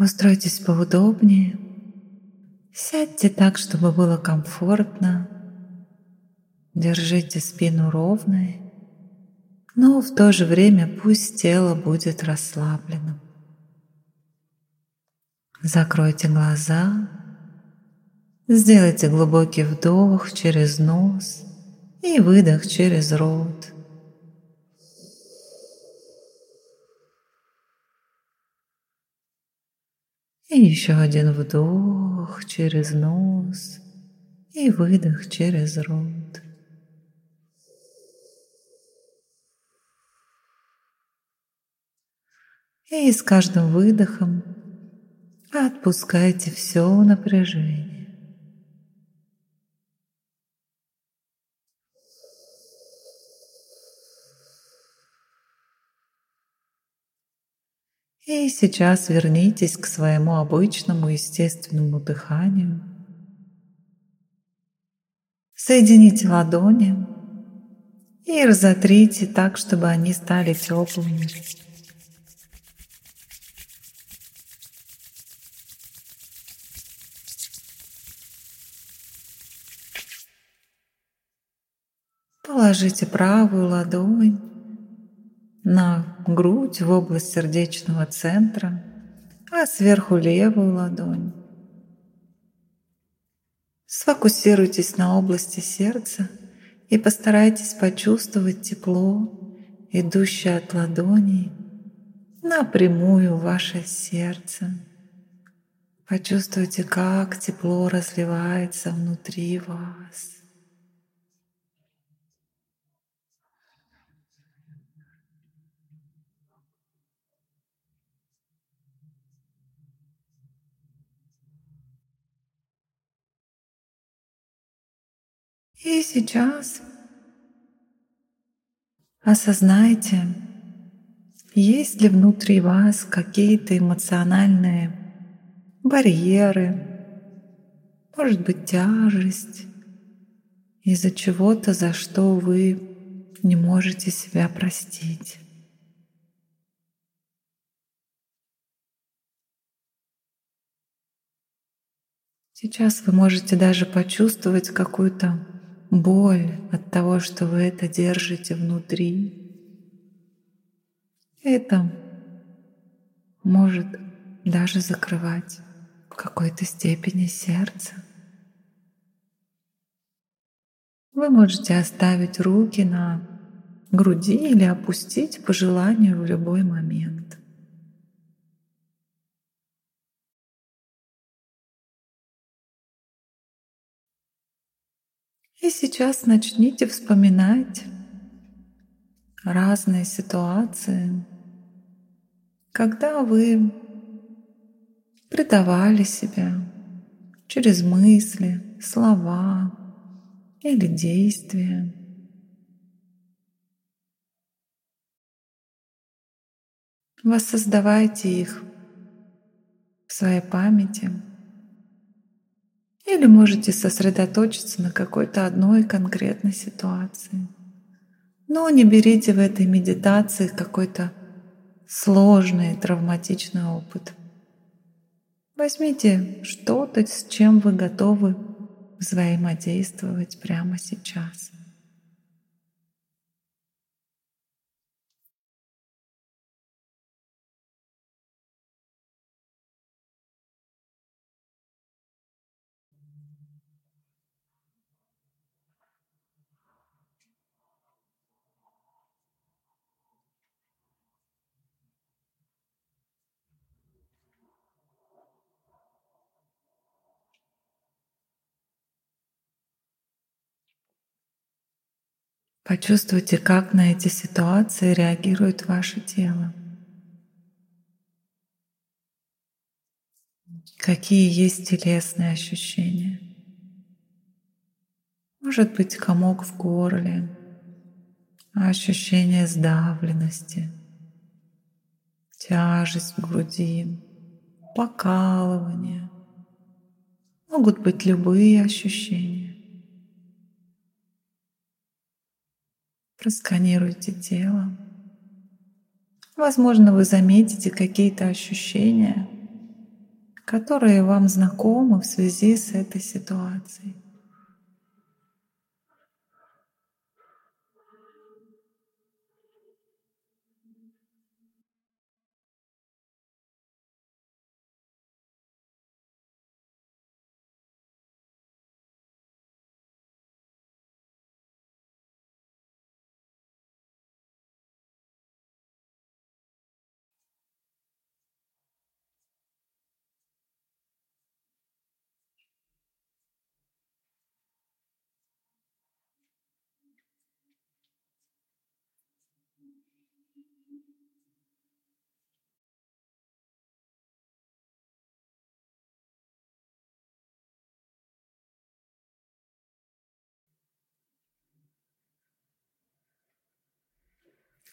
Устройтесь поудобнее. Сядьте так, чтобы было комфортно. Держите спину ровной, но в то же время пусть тело будет расслабленным. Закройте глаза, сделайте глубокий вдох через нос и выдох через рот. И еще один вдох через нос и выдох через рот. И с каждым выдохом отпускайте все напряжение. И сейчас вернитесь к своему обычному естественному дыханию. Соедините ладони и разотрите так, чтобы они стали теплыми. Положите правую ладонь на грудь в область сердечного центра, а сверху левую ладонь. Сфокусируйтесь на области сердца и постарайтесь почувствовать тепло, идущее от ладоней напрямую в ваше сердце. Почувствуйте, как тепло разливается внутри вас. И сейчас осознайте, есть ли внутри вас какие-то эмоциональные барьеры, может быть тяжесть из-за чего-то, за что вы не можете себя простить. Сейчас вы можете даже почувствовать какую-то боль от того, что вы это держите внутри. Это может даже закрывать в какой-то степени сердце. Вы можете оставить руки на груди или опустить по желанию в любой момент. Сейчас начните вспоминать разные ситуации, когда вы предавали себя через мысли, слова или действия. Воссоздавайте их в своей памяти – или можете сосредоточиться на какой-то одной конкретной ситуации. Но не берите в этой медитации какой-то сложный травматичный опыт. Возьмите что-то, с чем вы готовы взаимодействовать прямо сейчас. Почувствуйте, как на эти ситуации реагирует ваше тело. Какие есть телесные ощущения. Может быть комок в горле, ощущение сдавленности, тяжесть в груди, покалывание. Могут быть любые ощущения. Просканируйте тело. Возможно, вы заметите какие-то ощущения, которые вам знакомы в связи с этой ситуацией.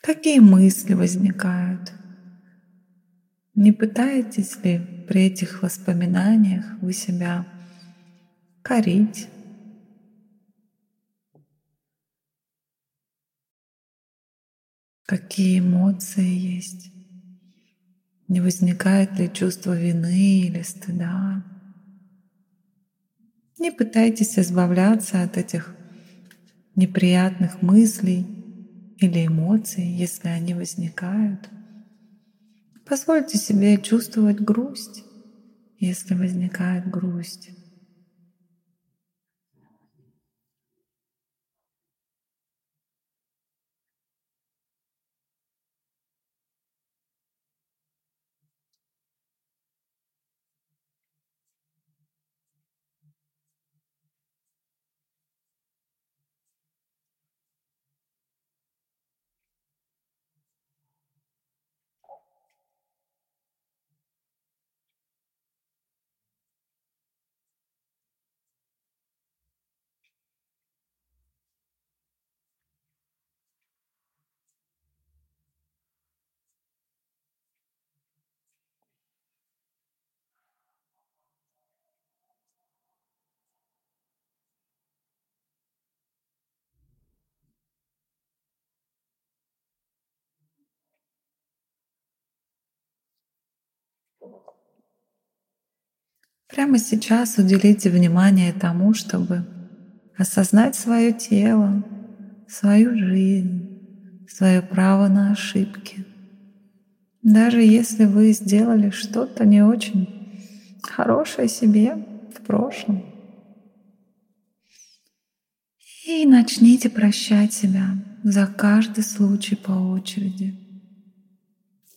Какие мысли возникают? Не пытаетесь ли при этих воспоминаниях вы себя корить? Какие эмоции есть? Не возникает ли чувство вины или стыда? Не пытайтесь избавляться от этих неприятных мыслей или эмоций, если они возникают. Позвольте себе чувствовать грусть, если возникает грусть. Прямо сейчас уделите внимание тому, чтобы осознать свое тело, свою жизнь, свое право на ошибки. Даже если вы сделали что-то не очень хорошее себе в прошлом. И начните прощать себя за каждый случай по очереди.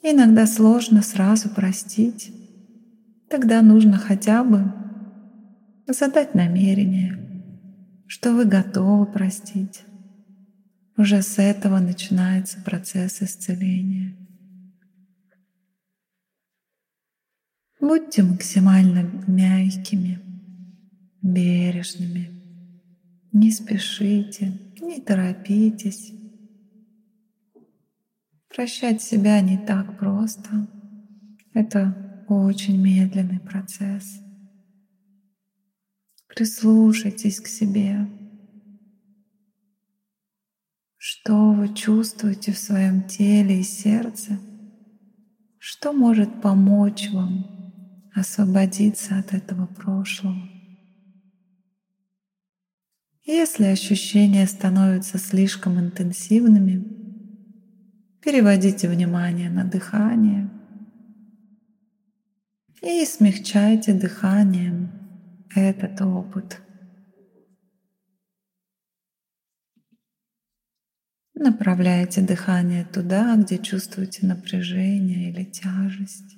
Иногда сложно сразу простить, Тогда нужно хотя бы задать намерение, что вы готовы простить. Уже с этого начинается процесс исцеления. Будьте максимально мягкими, бережными. Не спешите, не торопитесь. Прощать себя не так просто. Это очень медленный процесс. Прислушайтесь к себе. Что вы чувствуете в своем теле и сердце? Что может помочь вам освободиться от этого прошлого? Если ощущения становятся слишком интенсивными, переводите внимание на дыхание – и смягчайте дыханием этот опыт. Направляйте дыхание туда, где чувствуете напряжение или тяжесть.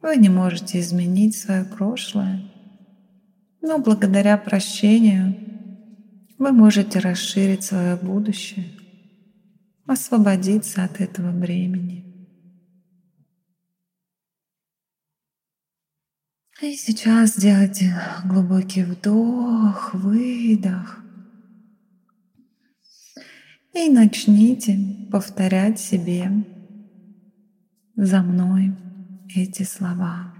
Вы не можете изменить свое прошлое, но благодаря прощению вы можете расширить свое будущее, освободиться от этого бремени. И сейчас сделайте глубокий вдох, выдох. И начните повторять себе за мной эти слова.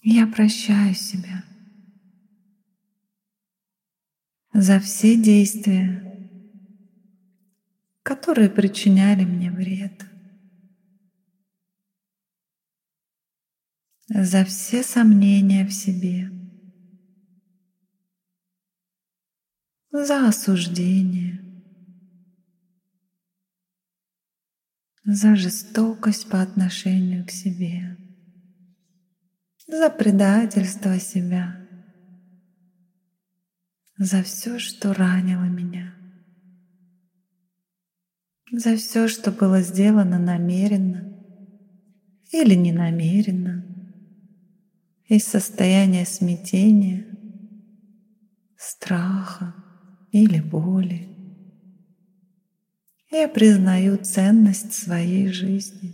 Я прощаю себя. За все действия, которые причиняли мне вред, за все сомнения в себе, за осуждение, за жестокость по отношению к себе, за предательство себя, за все, что ранило меня, за все, что было сделано намеренно или ненамеренно, из состояния смятения, страха или боли. Я признаю ценность своей жизни.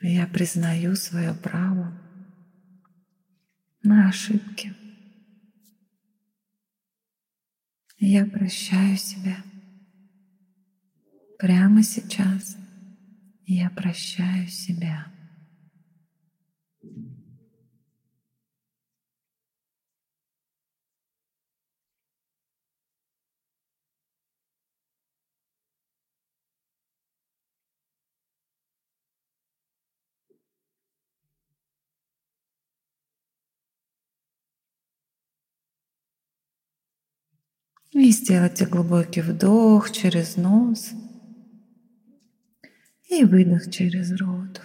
Я признаю свое право на ошибки. Я прощаю себя. Прямо сейчас я прощаю себя. И сделайте глубокий вдох через нос и выдох через рот.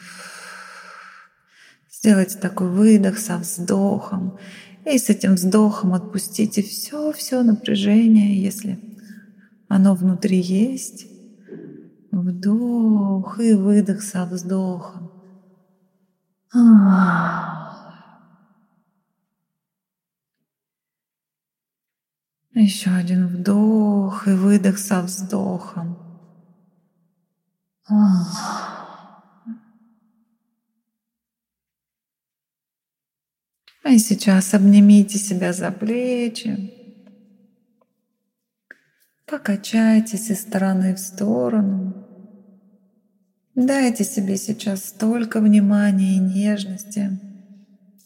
Сделайте такой выдох со вздохом. И с этим вздохом отпустите все-все напряжение, если оно внутри есть. Вдох и выдох со вздохом. Еще один вдох и выдох со вздохом. И сейчас обнимите себя за плечи. Покачайтесь из стороны в сторону. Дайте себе сейчас столько внимания и нежности,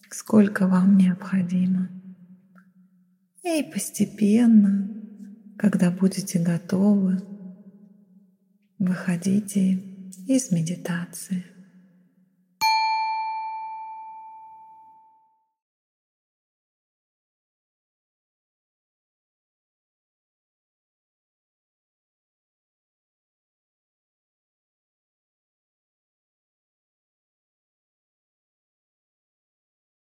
сколько вам необходимо. И постепенно, когда будете готовы, выходите из медитации.